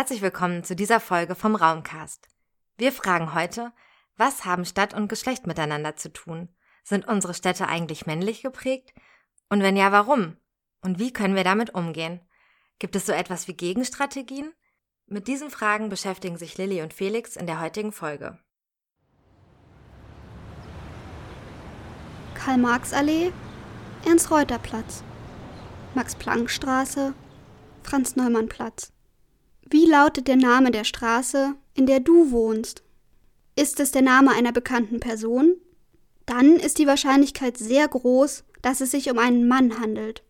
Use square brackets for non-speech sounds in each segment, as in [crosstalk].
Herzlich willkommen zu dieser Folge vom Raumcast. Wir fragen heute, was haben Stadt und Geschlecht miteinander zu tun? Sind unsere Städte eigentlich männlich geprägt? Und wenn ja, warum? Und wie können wir damit umgehen? Gibt es so etwas wie Gegenstrategien? Mit diesen Fragen beschäftigen sich Lilly und Felix in der heutigen Folge. Karl-Marx-Allee, Ernst-Reuter-Platz, Max-Planck-Straße, Franz-Neumann-Platz. Wie lautet der Name der Straße, in der du wohnst? Ist es der Name einer bekannten Person? Dann ist die Wahrscheinlichkeit sehr groß, dass es sich um einen Mann handelt.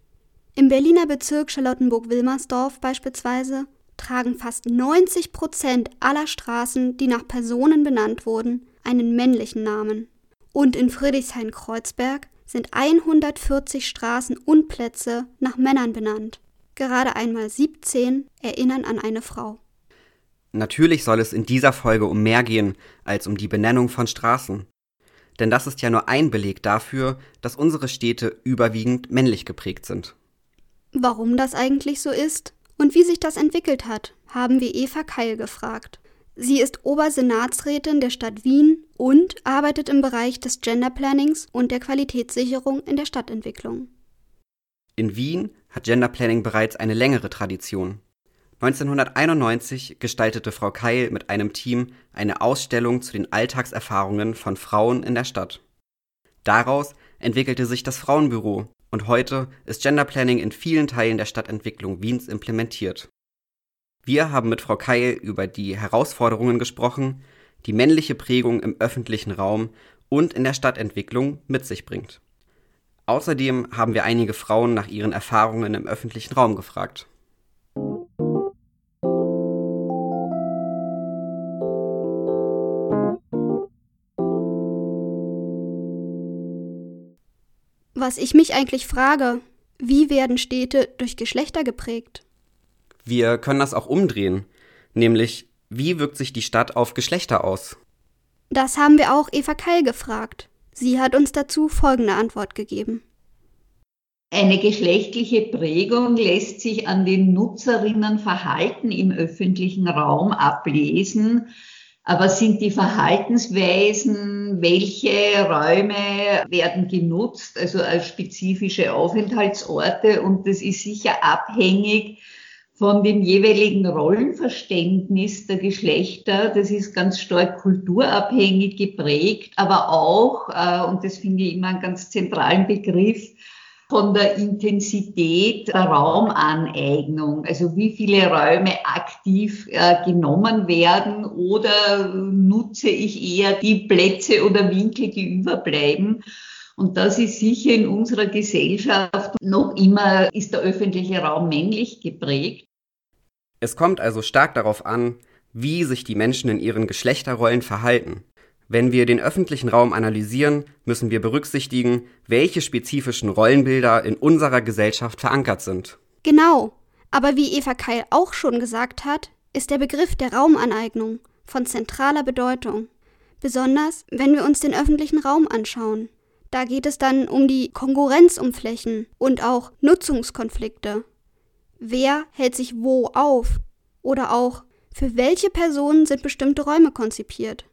Im Berliner Bezirk Charlottenburg-Wilmersdorf beispielsweise tragen fast 90 Prozent aller Straßen, die nach Personen benannt wurden, einen männlichen Namen. Und in Friedrichshain-Kreuzberg sind 140 Straßen und Plätze nach Männern benannt. Gerade einmal 17 erinnern an eine Frau. Natürlich soll es in dieser Folge um mehr gehen als um die Benennung von Straßen. Denn das ist ja nur ein Beleg dafür, dass unsere Städte überwiegend männlich geprägt sind. Warum das eigentlich so ist und wie sich das entwickelt hat, haben wir Eva Keil gefragt. Sie ist Obersenatsrätin der Stadt Wien und arbeitet im Bereich des Gender Plannings und der Qualitätssicherung in der Stadtentwicklung. In Wien hat Gender Planning bereits eine längere Tradition. 1991 gestaltete Frau Keil mit einem Team eine Ausstellung zu den Alltagserfahrungen von Frauen in der Stadt. Daraus entwickelte sich das Frauenbüro und heute ist Gender Planning in vielen Teilen der Stadtentwicklung Wiens implementiert. Wir haben mit Frau Keil über die Herausforderungen gesprochen, die männliche Prägung im öffentlichen Raum und in der Stadtentwicklung mit sich bringt. Außerdem haben wir einige Frauen nach ihren Erfahrungen im öffentlichen Raum gefragt. Was ich mich eigentlich frage, wie werden Städte durch Geschlechter geprägt? Wir können das auch umdrehen, nämlich wie wirkt sich die Stadt auf Geschlechter aus? Das haben wir auch Eva Keil gefragt. Sie hat uns dazu folgende Antwort gegeben. Eine geschlechtliche Prägung lässt sich an den Nutzerinnenverhalten im öffentlichen Raum ablesen. Aber sind die Verhaltensweisen, welche Räume werden genutzt, also als spezifische Aufenthaltsorte? Und das ist sicher abhängig von dem jeweiligen Rollenverständnis der Geschlechter. Das ist ganz stark kulturabhängig geprägt, aber auch, äh, und das finde ich immer einen ganz zentralen Begriff, von der Intensität der Raumaneignung, also wie viele Räume aktiv äh, genommen werden oder nutze ich eher die Plätze oder Winkel, die überbleiben. Und das ist sicher in unserer Gesellschaft noch immer, ist der öffentliche Raum männlich geprägt. Es kommt also stark darauf an, wie sich die Menschen in ihren Geschlechterrollen verhalten. Wenn wir den öffentlichen Raum analysieren, müssen wir berücksichtigen, welche spezifischen Rollenbilder in unserer Gesellschaft verankert sind. Genau. Aber wie Eva Keil auch schon gesagt hat, ist der Begriff der Raumaneignung von zentraler Bedeutung. Besonders, wenn wir uns den öffentlichen Raum anschauen. Da geht es dann um die Konkurrenz um Flächen und auch Nutzungskonflikte wer hält sich wo auf oder auch für welche Personen sind bestimmte Räume konzipiert.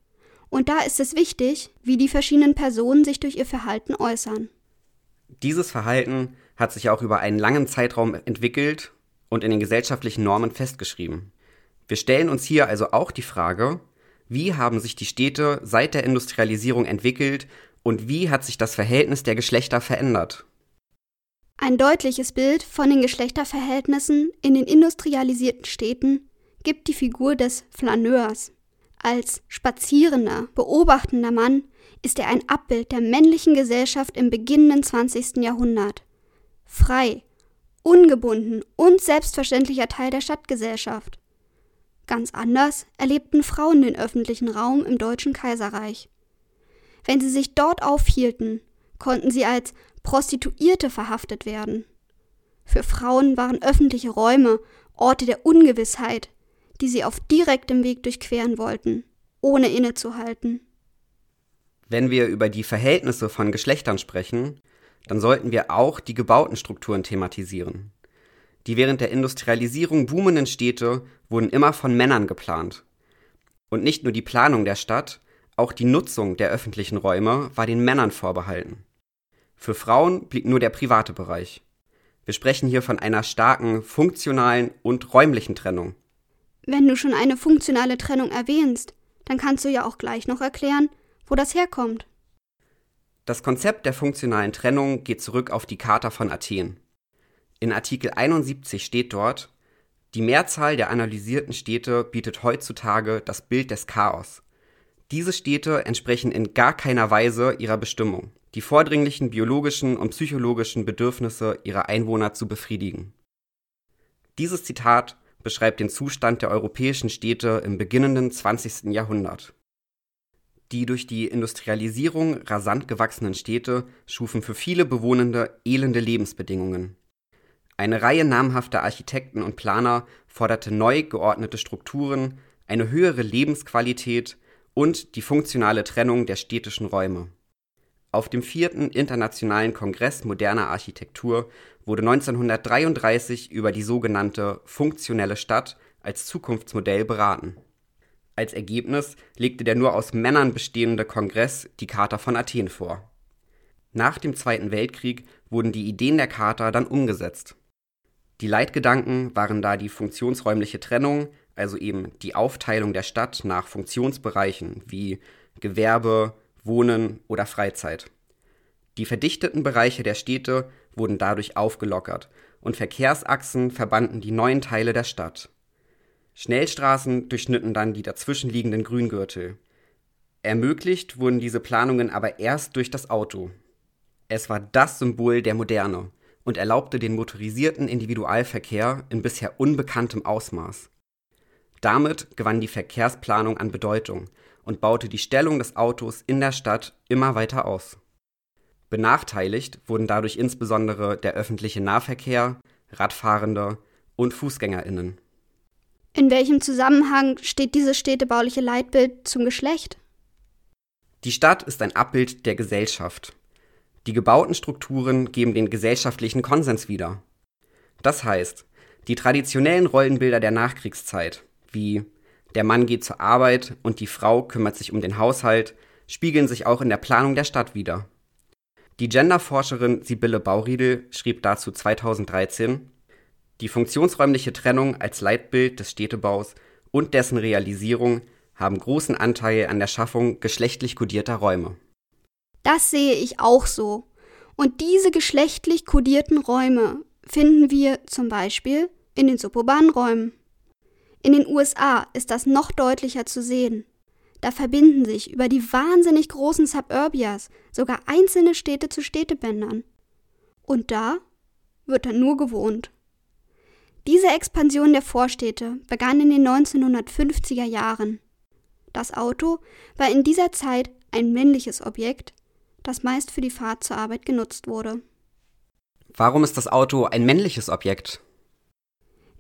Und da ist es wichtig, wie die verschiedenen Personen sich durch ihr Verhalten äußern. Dieses Verhalten hat sich auch über einen langen Zeitraum entwickelt und in den gesellschaftlichen Normen festgeschrieben. Wir stellen uns hier also auch die Frage, wie haben sich die Städte seit der Industrialisierung entwickelt und wie hat sich das Verhältnis der Geschlechter verändert? Ein deutliches Bild von den Geschlechterverhältnissen in den industrialisierten Städten gibt die Figur des Flaneurs. Als spazierender, beobachtender Mann ist er ein Abbild der männlichen Gesellschaft im beginnenden 20. Jahrhundert. Frei, ungebunden und selbstverständlicher Teil der Stadtgesellschaft. Ganz anders erlebten Frauen den öffentlichen Raum im Deutschen Kaiserreich. Wenn sie sich dort aufhielten, konnten sie als Prostituierte verhaftet werden. Für Frauen waren öffentliche Räume Orte der Ungewissheit, die sie auf direktem Weg durchqueren wollten, ohne innezuhalten. Wenn wir über die Verhältnisse von Geschlechtern sprechen, dann sollten wir auch die gebauten Strukturen thematisieren. Die während der Industrialisierung boomenden Städte wurden immer von Männern geplant. Und nicht nur die Planung der Stadt, auch die Nutzung der öffentlichen Räume war den Männern vorbehalten. Für Frauen blieb nur der private Bereich. Wir sprechen hier von einer starken funktionalen und räumlichen Trennung. Wenn du schon eine funktionale Trennung erwähnst, dann kannst du ja auch gleich noch erklären, wo das herkommt. Das Konzept der funktionalen Trennung geht zurück auf die Charta von Athen. In Artikel 71 steht dort, die Mehrzahl der analysierten Städte bietet heutzutage das Bild des Chaos. Diese Städte entsprechen in gar keiner Weise ihrer Bestimmung, die vordringlichen biologischen und psychologischen Bedürfnisse ihrer Einwohner zu befriedigen. Dieses Zitat beschreibt den Zustand der europäischen Städte im beginnenden 20. Jahrhundert. Die durch die Industrialisierung rasant gewachsenen Städte schufen für viele Bewohnende elende Lebensbedingungen. Eine Reihe namhafter Architekten und Planer forderte neu geordnete Strukturen, eine höhere Lebensqualität und die funktionale Trennung der städtischen Räume. Auf dem vierten Internationalen Kongress moderner Architektur wurde 1933 über die sogenannte funktionelle Stadt als Zukunftsmodell beraten. Als Ergebnis legte der nur aus Männern bestehende Kongress die Charta von Athen vor. Nach dem Zweiten Weltkrieg wurden die Ideen der Charta dann umgesetzt. Die Leitgedanken waren da die funktionsräumliche Trennung, also eben die Aufteilung der Stadt nach Funktionsbereichen wie Gewerbe, Wohnen oder Freizeit. Die verdichteten Bereiche der Städte wurden dadurch aufgelockert und Verkehrsachsen verbanden die neuen Teile der Stadt. Schnellstraßen durchschnitten dann die dazwischenliegenden Grüngürtel. Ermöglicht wurden diese Planungen aber erst durch das Auto. Es war das Symbol der Moderne und erlaubte den motorisierten Individualverkehr in bisher unbekanntem Ausmaß. Damit gewann die Verkehrsplanung an Bedeutung und baute die Stellung des Autos in der Stadt immer weiter aus. Benachteiligt wurden dadurch insbesondere der öffentliche Nahverkehr, Radfahrende und Fußgängerinnen. In welchem Zusammenhang steht dieses städtebauliche Leitbild zum Geschlecht? Die Stadt ist ein Abbild der Gesellschaft. Die gebauten Strukturen geben den gesellschaftlichen Konsens wieder. Das heißt, die traditionellen Rollenbilder der Nachkriegszeit wie der Mann geht zur Arbeit und die Frau kümmert sich um den Haushalt, spiegeln sich auch in der Planung der Stadt wider. Die Genderforscherin Sibylle Bauriedel schrieb dazu 2013, die funktionsräumliche Trennung als Leitbild des Städtebaus und dessen Realisierung haben großen Anteil an der Schaffung geschlechtlich kodierter Räume. Das sehe ich auch so. Und diese geschlechtlich kodierten Räume finden wir zum Beispiel in den suburbanen Räumen. In den USA ist das noch deutlicher zu sehen. Da verbinden sich über die wahnsinnig großen Suburbias sogar einzelne Städte zu Städtebändern. Und da wird dann nur gewohnt. Diese Expansion der Vorstädte begann in den 1950er Jahren. Das Auto war in dieser Zeit ein männliches Objekt, das meist für die Fahrt zur Arbeit genutzt wurde. Warum ist das Auto ein männliches Objekt?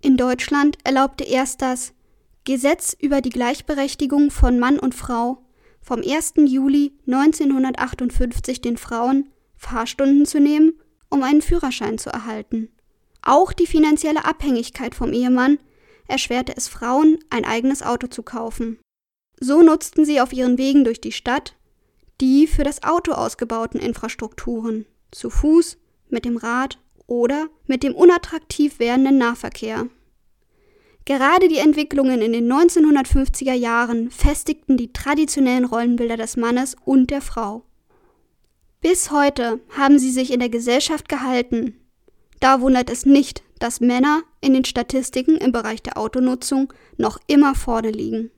In Deutschland erlaubte erst das Gesetz über die Gleichberechtigung von Mann und Frau vom 1. Juli 1958 den Frauen, Fahrstunden zu nehmen, um einen Führerschein zu erhalten. Auch die finanzielle Abhängigkeit vom Ehemann erschwerte es Frauen, ein eigenes Auto zu kaufen. So nutzten sie auf ihren Wegen durch die Stadt die für das Auto ausgebauten Infrastrukturen, zu Fuß, mit dem Rad oder mit dem unattraktiv werdenden Nahverkehr. Gerade die Entwicklungen in den 1950er Jahren festigten die traditionellen Rollenbilder des Mannes und der Frau. Bis heute haben sie sich in der Gesellschaft gehalten. Da wundert es nicht, dass Männer in den Statistiken im Bereich der Autonutzung noch immer vorne liegen.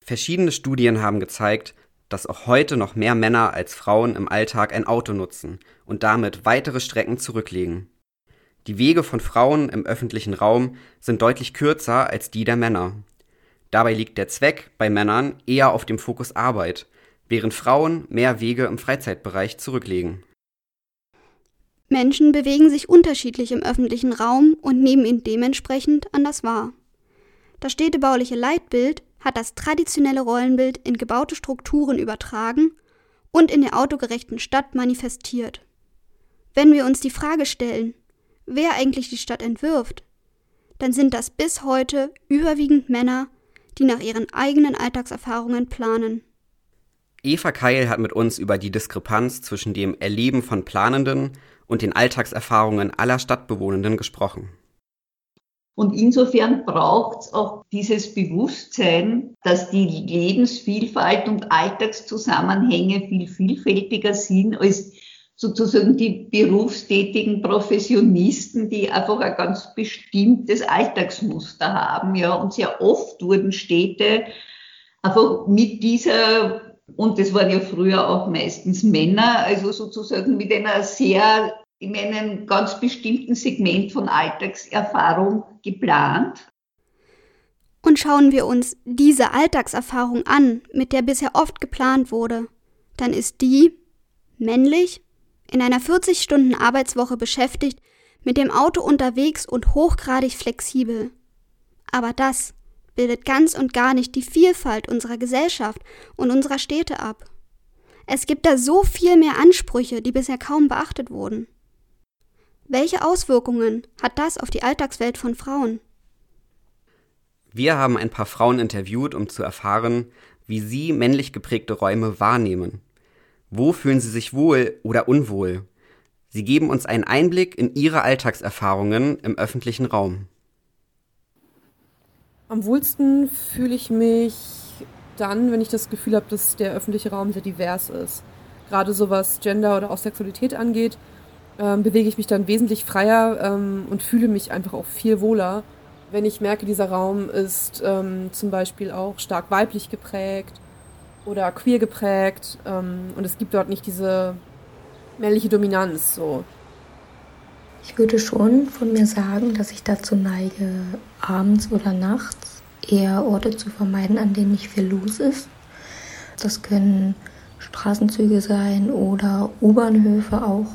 Verschiedene Studien haben gezeigt, dass auch heute noch mehr Männer als Frauen im Alltag ein Auto nutzen und damit weitere Strecken zurücklegen. Die Wege von Frauen im öffentlichen Raum sind deutlich kürzer als die der Männer. Dabei liegt der Zweck bei Männern eher auf dem Fokus Arbeit, während Frauen mehr Wege im Freizeitbereich zurücklegen. Menschen bewegen sich unterschiedlich im öffentlichen Raum und nehmen ihn dementsprechend anders wahr. Das städtebauliche Leitbild hat das traditionelle Rollenbild in gebaute Strukturen übertragen und in der autogerechten Stadt manifestiert. Wenn wir uns die Frage stellen, wer eigentlich die Stadt entwirft, dann sind das bis heute überwiegend Männer, die nach ihren eigenen Alltagserfahrungen planen. Eva Keil hat mit uns über die Diskrepanz zwischen dem Erleben von Planenden und den Alltagserfahrungen aller Stadtbewohnenden gesprochen. Und insofern braucht es auch dieses Bewusstsein, dass die Lebensvielfalt und Alltagszusammenhänge viel vielfältiger sind als sozusagen die berufstätigen Professionisten, die einfach ein ganz bestimmtes Alltagsmuster haben, ja. Und sehr oft wurden Städte einfach mit dieser, und das waren ja früher auch meistens Männer, also sozusagen mit einer sehr in einem ganz bestimmten Segment von Alltagserfahrung geplant. Und schauen wir uns diese Alltagserfahrung an, mit der bisher oft geplant wurde, dann ist die männlich, in einer 40-Stunden-Arbeitswoche beschäftigt, mit dem Auto unterwegs und hochgradig flexibel. Aber das bildet ganz und gar nicht die Vielfalt unserer Gesellschaft und unserer Städte ab. Es gibt da so viel mehr Ansprüche, die bisher kaum beachtet wurden. Welche Auswirkungen hat das auf die Alltagswelt von Frauen? Wir haben ein paar Frauen interviewt, um zu erfahren, wie sie männlich geprägte Räume wahrnehmen. Wo fühlen sie sich wohl oder unwohl? Sie geben uns einen Einblick in ihre Alltagserfahrungen im öffentlichen Raum. Am wohlsten fühle ich mich dann, wenn ich das Gefühl habe, dass der öffentliche Raum sehr divers ist. Gerade so was Gender oder auch Sexualität angeht, ähm, bewege ich mich dann wesentlich freier ähm, und fühle mich einfach auch viel wohler, wenn ich merke, dieser Raum ist ähm, zum Beispiel auch stark weiblich geprägt oder queer geprägt ähm, und es gibt dort nicht diese männliche Dominanz so. Ich würde schon von mir sagen, dass ich dazu neige, abends oder nachts eher Orte zu vermeiden, an denen nicht viel los ist. Das können Straßenzüge sein oder U-Bahnhöfe auch.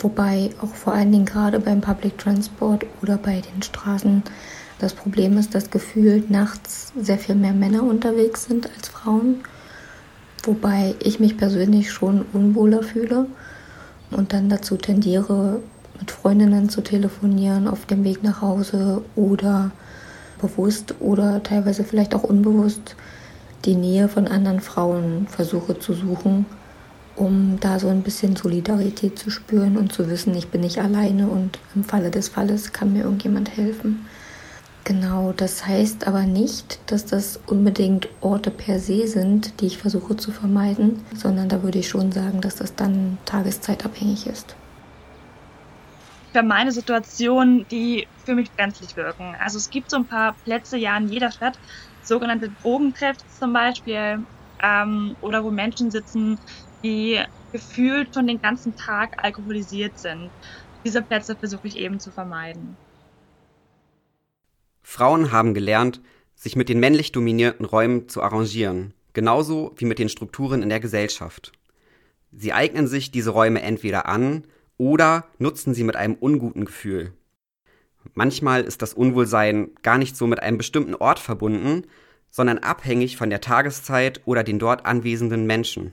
Wobei auch vor allen Dingen gerade beim Public Transport oder bei den Straßen das Problem ist, dass gefühlt nachts sehr viel mehr Männer unterwegs sind als Frauen. Wobei ich mich persönlich schon unwohler fühle und dann dazu tendiere, mit Freundinnen zu telefonieren auf dem Weg nach Hause oder bewusst oder teilweise vielleicht auch unbewusst die Nähe von anderen Frauen versuche zu suchen um da so ein bisschen Solidarität zu spüren und zu wissen, ich bin nicht alleine und im Falle des Falles kann mir irgendjemand helfen. Genau, das heißt aber nicht, dass das unbedingt Orte per se sind, die ich versuche zu vermeiden, sondern da würde ich schon sagen, dass das dann tageszeitabhängig ist. Für meine Situation, die für mich brenzlig wirken. Also es gibt so ein paar Plätze ja in jeder Stadt, sogenannte Drogentreffs zum Beispiel, ähm, oder wo Menschen sitzen, die gefühlt schon den ganzen Tag alkoholisiert sind. Diese Plätze versuche ich eben zu vermeiden. Frauen haben gelernt, sich mit den männlich dominierten Räumen zu arrangieren, genauso wie mit den Strukturen in der Gesellschaft. Sie eignen sich diese Räume entweder an oder nutzen sie mit einem unguten Gefühl. Manchmal ist das Unwohlsein gar nicht so mit einem bestimmten Ort verbunden, sondern abhängig von der Tageszeit oder den dort anwesenden Menschen.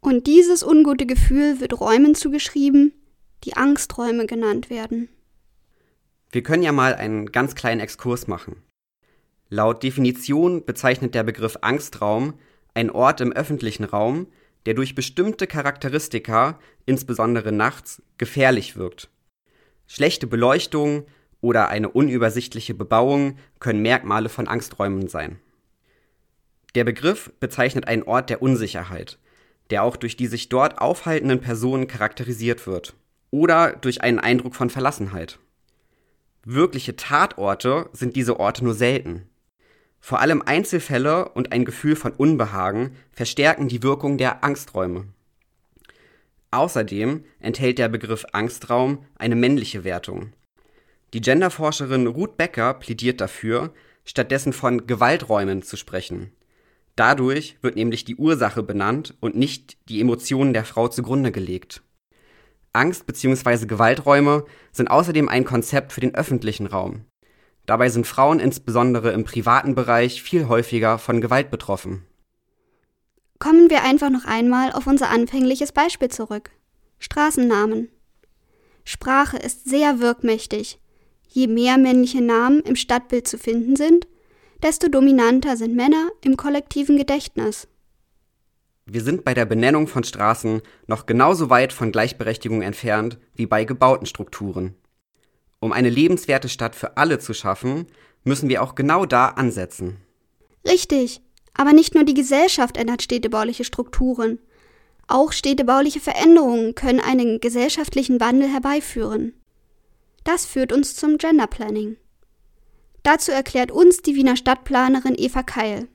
Und dieses ungute Gefühl wird Räumen zugeschrieben, die Angsträume genannt werden. Wir können ja mal einen ganz kleinen Exkurs machen. Laut Definition bezeichnet der Begriff Angstraum einen Ort im öffentlichen Raum, der durch bestimmte Charakteristika, insbesondere nachts, gefährlich wirkt. Schlechte Beleuchtung oder eine unübersichtliche Bebauung können Merkmale von Angsträumen sein. Der Begriff bezeichnet einen Ort der Unsicherheit, der auch durch die sich dort aufhaltenden Personen charakterisiert wird oder durch einen Eindruck von Verlassenheit. Wirkliche Tatorte sind diese Orte nur selten. Vor allem Einzelfälle und ein Gefühl von Unbehagen verstärken die Wirkung der Angsträume. Außerdem enthält der Begriff Angstraum eine männliche Wertung. Die Genderforscherin Ruth Becker plädiert dafür, stattdessen von Gewalträumen zu sprechen, Dadurch wird nämlich die Ursache benannt und nicht die Emotionen der Frau zugrunde gelegt. Angst bzw. Gewalträume sind außerdem ein Konzept für den öffentlichen Raum. Dabei sind Frauen insbesondere im privaten Bereich viel häufiger von Gewalt betroffen. Kommen wir einfach noch einmal auf unser anfängliches Beispiel zurück. Straßennamen. Sprache ist sehr wirkmächtig. Je mehr männliche Namen im Stadtbild zu finden sind, desto dominanter sind Männer im kollektiven Gedächtnis. Wir sind bei der Benennung von Straßen noch genauso weit von Gleichberechtigung entfernt wie bei gebauten Strukturen. Um eine lebenswerte Stadt für alle zu schaffen, müssen wir auch genau da ansetzen. Richtig, aber nicht nur die Gesellschaft ändert städtebauliche Strukturen. Auch städtebauliche Veränderungen können einen gesellschaftlichen Wandel herbeiführen. Das führt uns zum Gender Planning. Dazu erklärt uns die Wiener Stadtplanerin Eva Keil.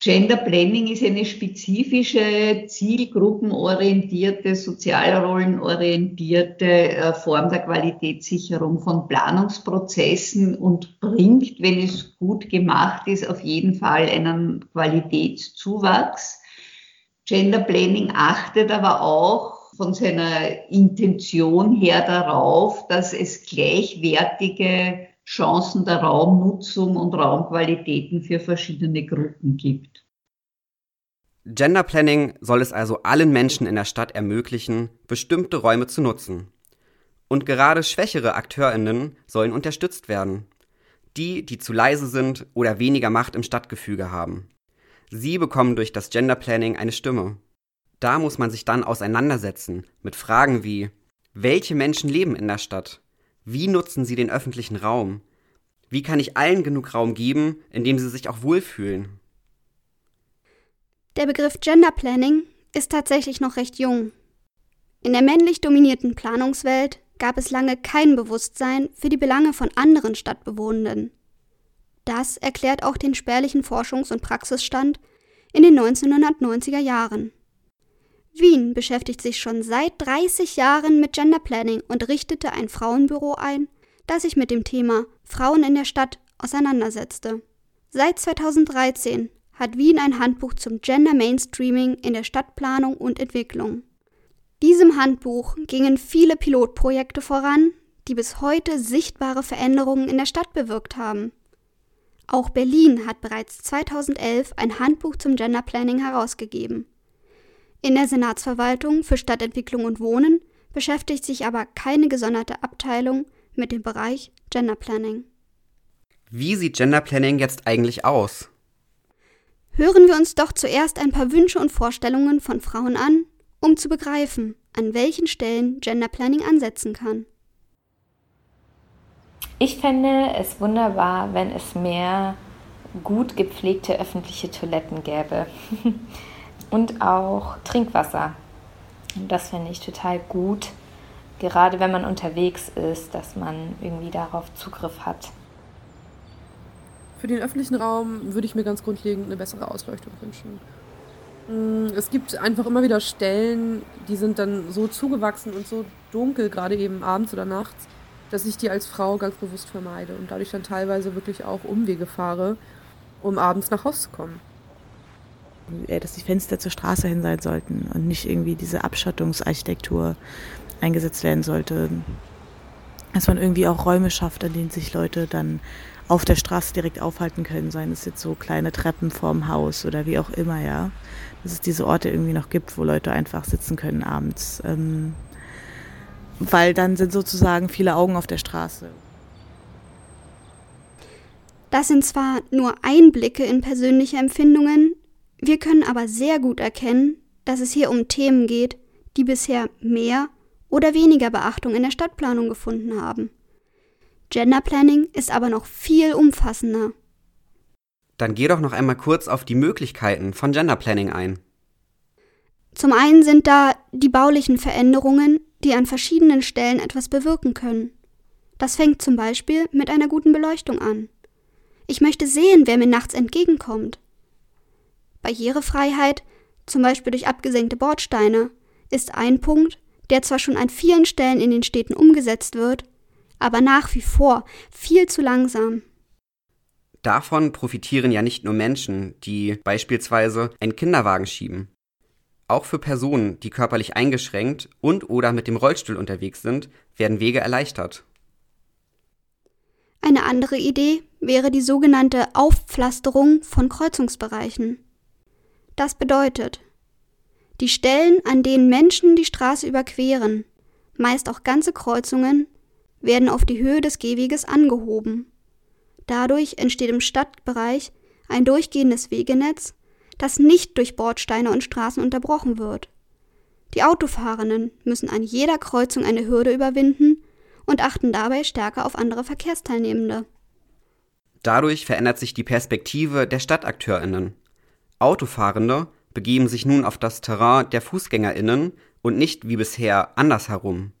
Gender Planning ist eine spezifische, zielgruppenorientierte, sozialrollenorientierte äh, Form der Qualitätssicherung von Planungsprozessen und bringt, wenn es gut gemacht ist, auf jeden Fall einen Qualitätszuwachs. Gender Planning achtet aber auch von seiner Intention her darauf, dass es gleichwertige Chancen der Raumnutzung und Raumqualitäten für verschiedene Gruppen gibt. Gender Planning soll es also allen Menschen in der Stadt ermöglichen, bestimmte Räume zu nutzen. Und gerade schwächere Akteurinnen sollen unterstützt werden. Die, die zu leise sind oder weniger Macht im Stadtgefüge haben. Sie bekommen durch das Gender Planning eine Stimme. Da muss man sich dann auseinandersetzen mit Fragen wie, welche Menschen leben in der Stadt? Wie nutzen sie den öffentlichen Raum? Wie kann ich allen genug Raum geben, in dem sie sich auch wohlfühlen? Der Begriff Gender Planning ist tatsächlich noch recht jung. In der männlich dominierten Planungswelt gab es lange kein Bewusstsein für die Belange von anderen Stadtbewohnenden. Das erklärt auch den spärlichen Forschungs- und Praxisstand in den 1990er Jahren. Wien beschäftigt sich schon seit 30 Jahren mit Gender Planning und richtete ein Frauenbüro ein, das sich mit dem Thema Frauen in der Stadt auseinandersetzte. Seit 2013 hat Wien ein Handbuch zum Gender Mainstreaming in der Stadtplanung und Entwicklung. Diesem Handbuch gingen viele Pilotprojekte voran, die bis heute sichtbare Veränderungen in der Stadt bewirkt haben. Auch Berlin hat bereits 2011 ein Handbuch zum Gender Planning herausgegeben. In der Senatsverwaltung für Stadtentwicklung und Wohnen beschäftigt sich aber keine gesonderte Abteilung mit dem Bereich Gender Planning. Wie sieht Gender Planning jetzt eigentlich aus? Hören wir uns doch zuerst ein paar Wünsche und Vorstellungen von Frauen an, um zu begreifen, an welchen Stellen Gender Planning ansetzen kann. Ich fände es wunderbar, wenn es mehr gut gepflegte öffentliche Toiletten gäbe. [laughs] und auch Trinkwasser. Das finde ich total gut, gerade wenn man unterwegs ist, dass man irgendwie darauf Zugriff hat. Für den öffentlichen Raum würde ich mir ganz grundlegend eine bessere Ausleuchtung wünschen. Mm, es gibt einfach immer wieder Stellen, die sind dann so zugewachsen und so dunkel, gerade eben abends oder nachts, dass ich die als Frau ganz bewusst vermeide und dadurch dann teilweise wirklich auch Umwege fahre, um abends nach Hause zu kommen. Äh, dass die Fenster zur Straße hin sein sollten und nicht irgendwie diese Abschottungsarchitektur eingesetzt werden sollte. Dass man irgendwie auch Räume schafft, an denen sich Leute dann auf der Straße direkt aufhalten können, seien es jetzt so kleine Treppen vorm Haus oder wie auch immer, ja. Dass es diese Orte irgendwie noch gibt, wo Leute einfach sitzen können abends. Ähm, weil dann sind sozusagen viele Augen auf der Straße. Das sind zwar nur Einblicke in persönliche Empfindungen, wir können aber sehr gut erkennen, dass es hier um Themen geht, die bisher mehr oder weniger Beachtung in der Stadtplanung gefunden haben. Gender Planning ist aber noch viel umfassender. Dann geh doch noch einmal kurz auf die Möglichkeiten von Gender Planning ein. Zum einen sind da die baulichen Veränderungen, die an verschiedenen Stellen etwas bewirken können. Das fängt zum Beispiel mit einer guten Beleuchtung an. Ich möchte sehen, wer mir nachts entgegenkommt. Barrierefreiheit, zum Beispiel durch abgesenkte Bordsteine, ist ein Punkt, der zwar schon an vielen Stellen in den Städten umgesetzt wird, aber nach wie vor viel zu langsam. Davon profitieren ja nicht nur Menschen, die beispielsweise einen Kinderwagen schieben. Auch für Personen, die körperlich eingeschränkt und oder mit dem Rollstuhl unterwegs sind, werden Wege erleichtert. Eine andere Idee wäre die sogenannte Aufpflasterung von Kreuzungsbereichen. Das bedeutet, die Stellen, an denen Menschen die Straße überqueren, meist auch ganze Kreuzungen, werden auf die Höhe des Gehweges angehoben. Dadurch entsteht im Stadtbereich ein durchgehendes Wegenetz, das nicht durch Bordsteine und Straßen unterbrochen wird. Die Autofahrenden müssen an jeder Kreuzung eine Hürde überwinden und achten dabei stärker auf andere Verkehrsteilnehmende. Dadurch verändert sich die Perspektive der Stadtakteurinnen. Autofahrende begeben sich nun auf das Terrain der Fußgängerinnen und nicht wie bisher andersherum.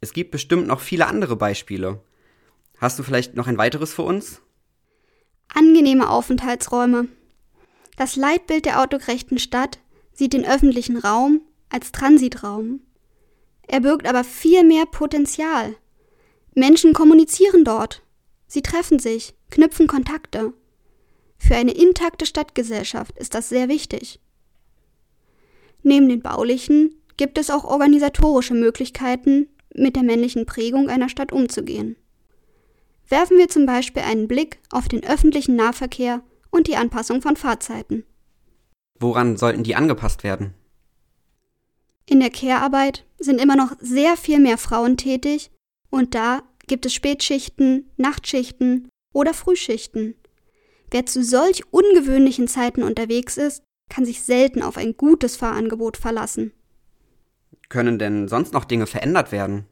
Es gibt bestimmt noch viele andere Beispiele. Hast du vielleicht noch ein weiteres für uns? Angenehme Aufenthaltsräume. Das Leitbild der autogerechten Stadt sieht den öffentlichen Raum als Transitraum. Er birgt aber viel mehr Potenzial. Menschen kommunizieren dort. Sie treffen sich, knüpfen Kontakte. Für eine intakte Stadtgesellschaft ist das sehr wichtig. Neben den baulichen gibt es auch organisatorische Möglichkeiten, mit der männlichen Prägung einer Stadt umzugehen. Werfen wir zum Beispiel einen Blick auf den öffentlichen Nahverkehr und die Anpassung von Fahrzeiten. Woran sollten die angepasst werden? In der Care-Arbeit sind immer noch sehr viel mehr Frauen tätig und da gibt es Spätschichten, Nachtschichten oder Frühschichten. Wer zu solch ungewöhnlichen Zeiten unterwegs ist, kann sich selten auf ein gutes Fahrangebot verlassen. Können denn sonst noch Dinge verändert werden?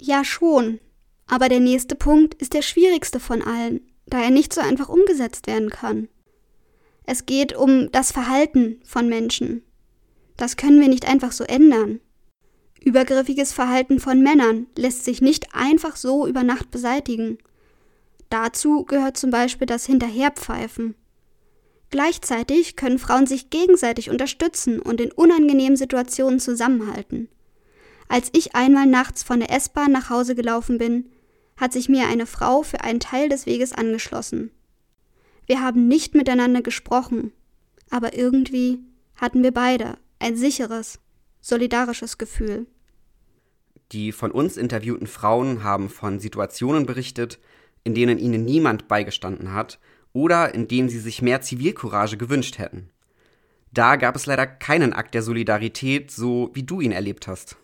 Ja schon, aber der nächste Punkt ist der schwierigste von allen, da er nicht so einfach umgesetzt werden kann. Es geht um das Verhalten von Menschen. Das können wir nicht einfach so ändern. Übergriffiges Verhalten von Männern lässt sich nicht einfach so über Nacht beseitigen. Dazu gehört zum Beispiel das Hinterherpfeifen. Gleichzeitig können Frauen sich gegenseitig unterstützen und in unangenehmen Situationen zusammenhalten. Als ich einmal nachts von der S-Bahn nach Hause gelaufen bin, hat sich mir eine Frau für einen Teil des Weges angeschlossen. Wir haben nicht miteinander gesprochen, aber irgendwie hatten wir beide ein sicheres, solidarisches Gefühl. Die von uns interviewten Frauen haben von Situationen berichtet, in denen ihnen niemand beigestanden hat oder in denen sie sich mehr Zivilcourage gewünscht hätten. Da gab es leider keinen Akt der Solidarität, so wie du ihn erlebt hast.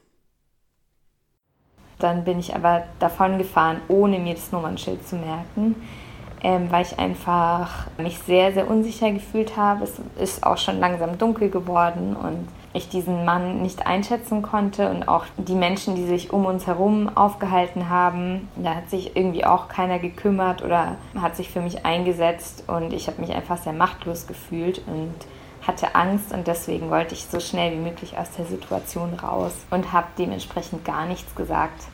Dann bin ich aber davon gefahren, ohne mir das Nummernschild zu merken, ähm, weil ich einfach mich sehr, sehr unsicher gefühlt habe. Es ist auch schon langsam dunkel geworden und ich diesen Mann nicht einschätzen konnte und auch die Menschen, die sich um uns herum aufgehalten haben, da hat sich irgendwie auch keiner gekümmert oder hat sich für mich eingesetzt und ich habe mich einfach sehr machtlos gefühlt und hatte Angst und deswegen wollte ich so schnell wie möglich aus der Situation raus und habe dementsprechend gar nichts gesagt.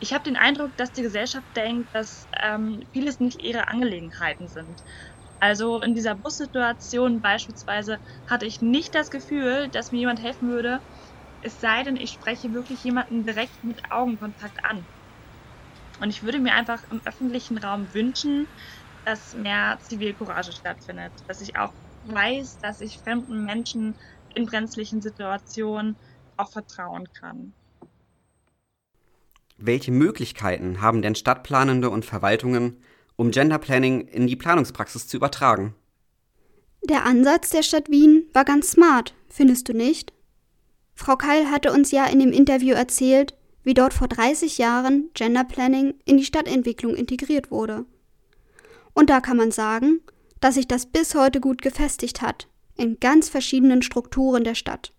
Ich habe den Eindruck, dass die Gesellschaft denkt, dass ähm, vieles nicht ihre Angelegenheiten sind. Also in dieser Bussituation beispielsweise hatte ich nicht das Gefühl, dass mir jemand helfen würde, es sei denn, ich spreche wirklich jemanden direkt mit Augenkontakt an. Und ich würde mir einfach im öffentlichen Raum wünschen, dass mehr Zivilcourage stattfindet, dass ich auch weiß, dass ich fremden Menschen in brenzlichen Situationen auch vertrauen kann. Welche Möglichkeiten haben denn Stadtplanende und Verwaltungen, um Gender Planning in die Planungspraxis zu übertragen. Der Ansatz der Stadt Wien war ganz smart, findest du nicht? Frau Keil hatte uns ja in dem Interview erzählt, wie dort vor 30 Jahren Gender Planning in die Stadtentwicklung integriert wurde. Und da kann man sagen, dass sich das bis heute gut gefestigt hat, in ganz verschiedenen Strukturen der Stadt.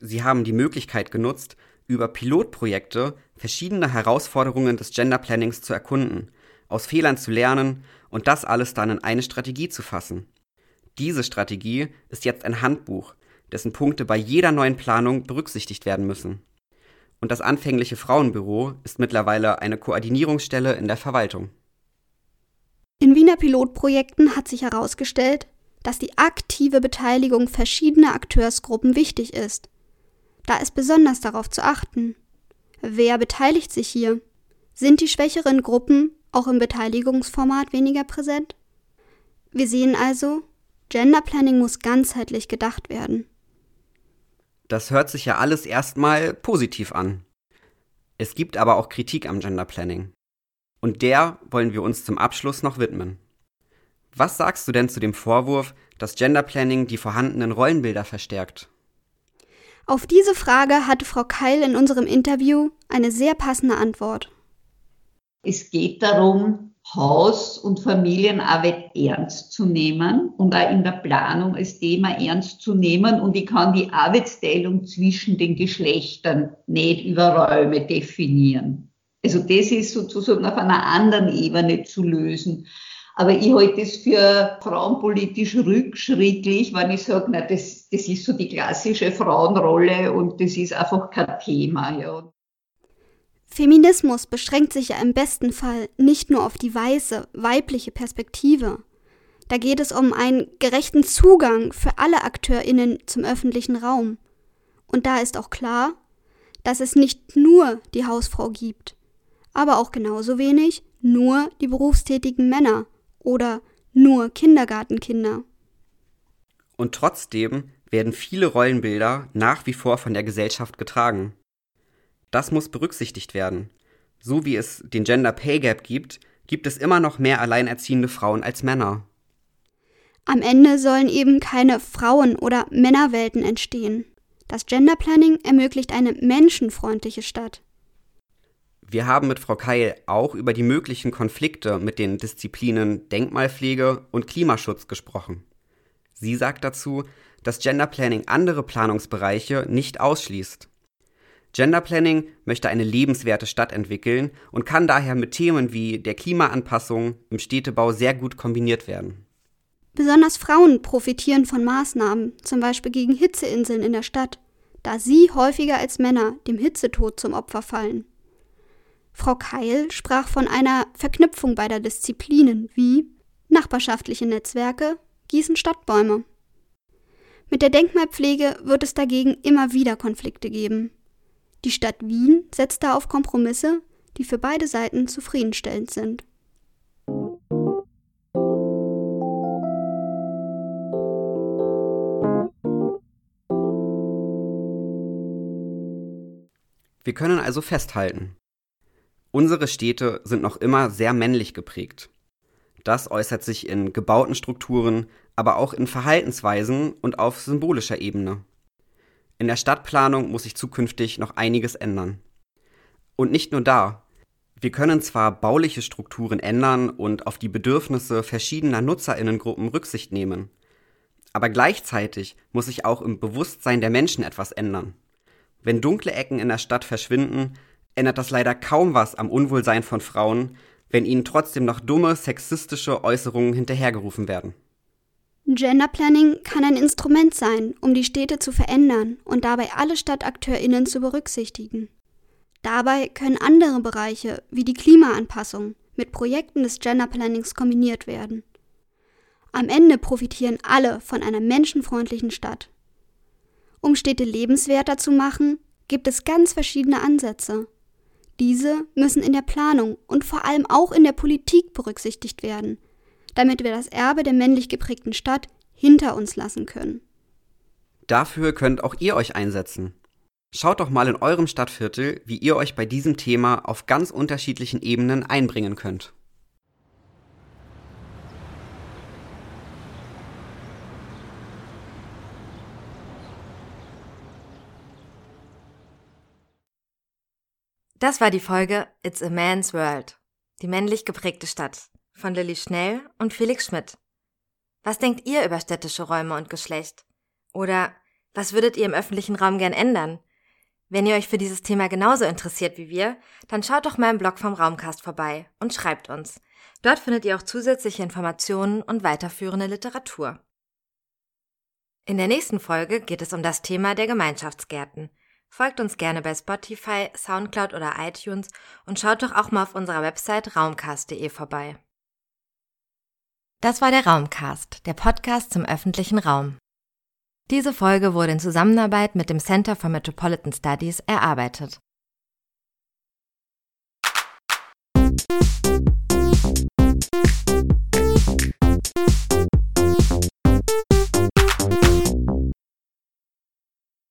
Sie haben die Möglichkeit genutzt, über Pilotprojekte verschiedene Herausforderungen des Gender Plannings zu erkunden, aus Fehlern zu lernen und das alles dann in eine Strategie zu fassen. Diese Strategie ist jetzt ein Handbuch, dessen Punkte bei jeder neuen Planung berücksichtigt werden müssen. Und das anfängliche Frauenbüro ist mittlerweile eine Koordinierungsstelle in der Verwaltung. In Wiener Pilotprojekten hat sich herausgestellt, dass die aktive Beteiligung verschiedener Akteursgruppen wichtig ist. Da ist besonders darauf zu achten. Wer beteiligt sich hier? Sind die schwächeren Gruppen auch im Beteiligungsformat weniger präsent? Wir sehen also, Gender Planning muss ganzheitlich gedacht werden. Das hört sich ja alles erstmal positiv an. Es gibt aber auch Kritik am Gender Planning. Und der wollen wir uns zum Abschluss noch widmen. Was sagst du denn zu dem Vorwurf, dass Gender Planning die vorhandenen Rollenbilder verstärkt? Auf diese Frage hatte Frau Keil in unserem Interview eine sehr passende Antwort. Es geht darum, Haus- und Familienarbeit ernst zu nehmen und auch in der Planung als Thema ernst zu nehmen. Und ich kann die Arbeitsteilung zwischen den Geschlechtern nicht über Räume definieren. Also das ist sozusagen auf einer anderen Ebene zu lösen. Aber ich halte es für frauenpolitisch rückschrittlich, wenn ich sage, na, das, das ist so die klassische Frauenrolle und das ist einfach kein Thema. Ja. Feminismus beschränkt sich ja im besten Fall nicht nur auf die weiße, weibliche Perspektive. Da geht es um einen gerechten Zugang für alle Akteurinnen zum öffentlichen Raum. Und da ist auch klar, dass es nicht nur die Hausfrau gibt, aber auch genauso wenig nur die berufstätigen Männer oder nur Kindergartenkinder. Und trotzdem werden viele Rollenbilder nach wie vor von der Gesellschaft getragen. Das muss berücksichtigt werden. So wie es den Gender Pay Gap gibt, gibt es immer noch mehr alleinerziehende Frauen als Männer. Am Ende sollen eben keine Frauen- oder Männerwelten entstehen. Das Gender Planning ermöglicht eine menschenfreundliche Stadt. Wir haben mit Frau Keil auch über die möglichen Konflikte mit den Disziplinen Denkmalpflege und Klimaschutz gesprochen. Sie sagt dazu, dass Gender Planning andere Planungsbereiche nicht ausschließt. Gender Planning möchte eine lebenswerte Stadt entwickeln und kann daher mit Themen wie der Klimaanpassung im Städtebau sehr gut kombiniert werden. Besonders Frauen profitieren von Maßnahmen, zum Beispiel gegen Hitzeinseln in der Stadt, da sie häufiger als Männer dem Hitzetod zum Opfer fallen. Frau Keil sprach von einer Verknüpfung beider Disziplinen wie nachbarschaftliche Netzwerke gießen Stadtbäume. Mit der Denkmalpflege wird es dagegen immer wieder Konflikte geben. Die Stadt Wien setzt da auf Kompromisse, die für beide Seiten zufriedenstellend sind. Wir können also festhalten, unsere Städte sind noch immer sehr männlich geprägt. Das äußert sich in gebauten Strukturen, aber auch in Verhaltensweisen und auf symbolischer Ebene. In der Stadtplanung muss sich zukünftig noch einiges ändern. Und nicht nur da. Wir können zwar bauliche Strukturen ändern und auf die Bedürfnisse verschiedener Nutzerinnengruppen Rücksicht nehmen, aber gleichzeitig muss sich auch im Bewusstsein der Menschen etwas ändern. Wenn dunkle Ecken in der Stadt verschwinden, ändert das leider kaum was am Unwohlsein von Frauen, wenn ihnen trotzdem noch dumme, sexistische Äußerungen hinterhergerufen werden. Gender Planning kann ein Instrument sein, um die Städte zu verändern und dabei alle StadtakteurInnen zu berücksichtigen. Dabei können andere Bereiche wie die Klimaanpassung mit Projekten des Gender Plannings kombiniert werden. Am Ende profitieren alle von einer menschenfreundlichen Stadt. Um Städte lebenswerter zu machen, gibt es ganz verschiedene Ansätze. Diese müssen in der Planung und vor allem auch in der Politik berücksichtigt werden – damit wir das Erbe der männlich geprägten Stadt hinter uns lassen können. Dafür könnt auch ihr euch einsetzen. Schaut doch mal in eurem Stadtviertel, wie ihr euch bei diesem Thema auf ganz unterschiedlichen Ebenen einbringen könnt. Das war die Folge It's a Man's World, die männlich geprägte Stadt von Lilly Schnell und Felix Schmidt. Was denkt ihr über städtische Räume und Geschlecht? Oder was würdet ihr im öffentlichen Raum gern ändern? Wenn ihr euch für dieses Thema genauso interessiert wie wir, dann schaut doch mal im Blog vom Raumcast vorbei und schreibt uns. Dort findet ihr auch zusätzliche Informationen und weiterführende Literatur. In der nächsten Folge geht es um das Thema der Gemeinschaftsgärten. Folgt uns gerne bei Spotify, Soundcloud oder iTunes und schaut doch auch mal auf unserer Website raumcast.de vorbei. Das war der Raumcast, der Podcast zum öffentlichen Raum. Diese Folge wurde in Zusammenarbeit mit dem Center for Metropolitan Studies erarbeitet.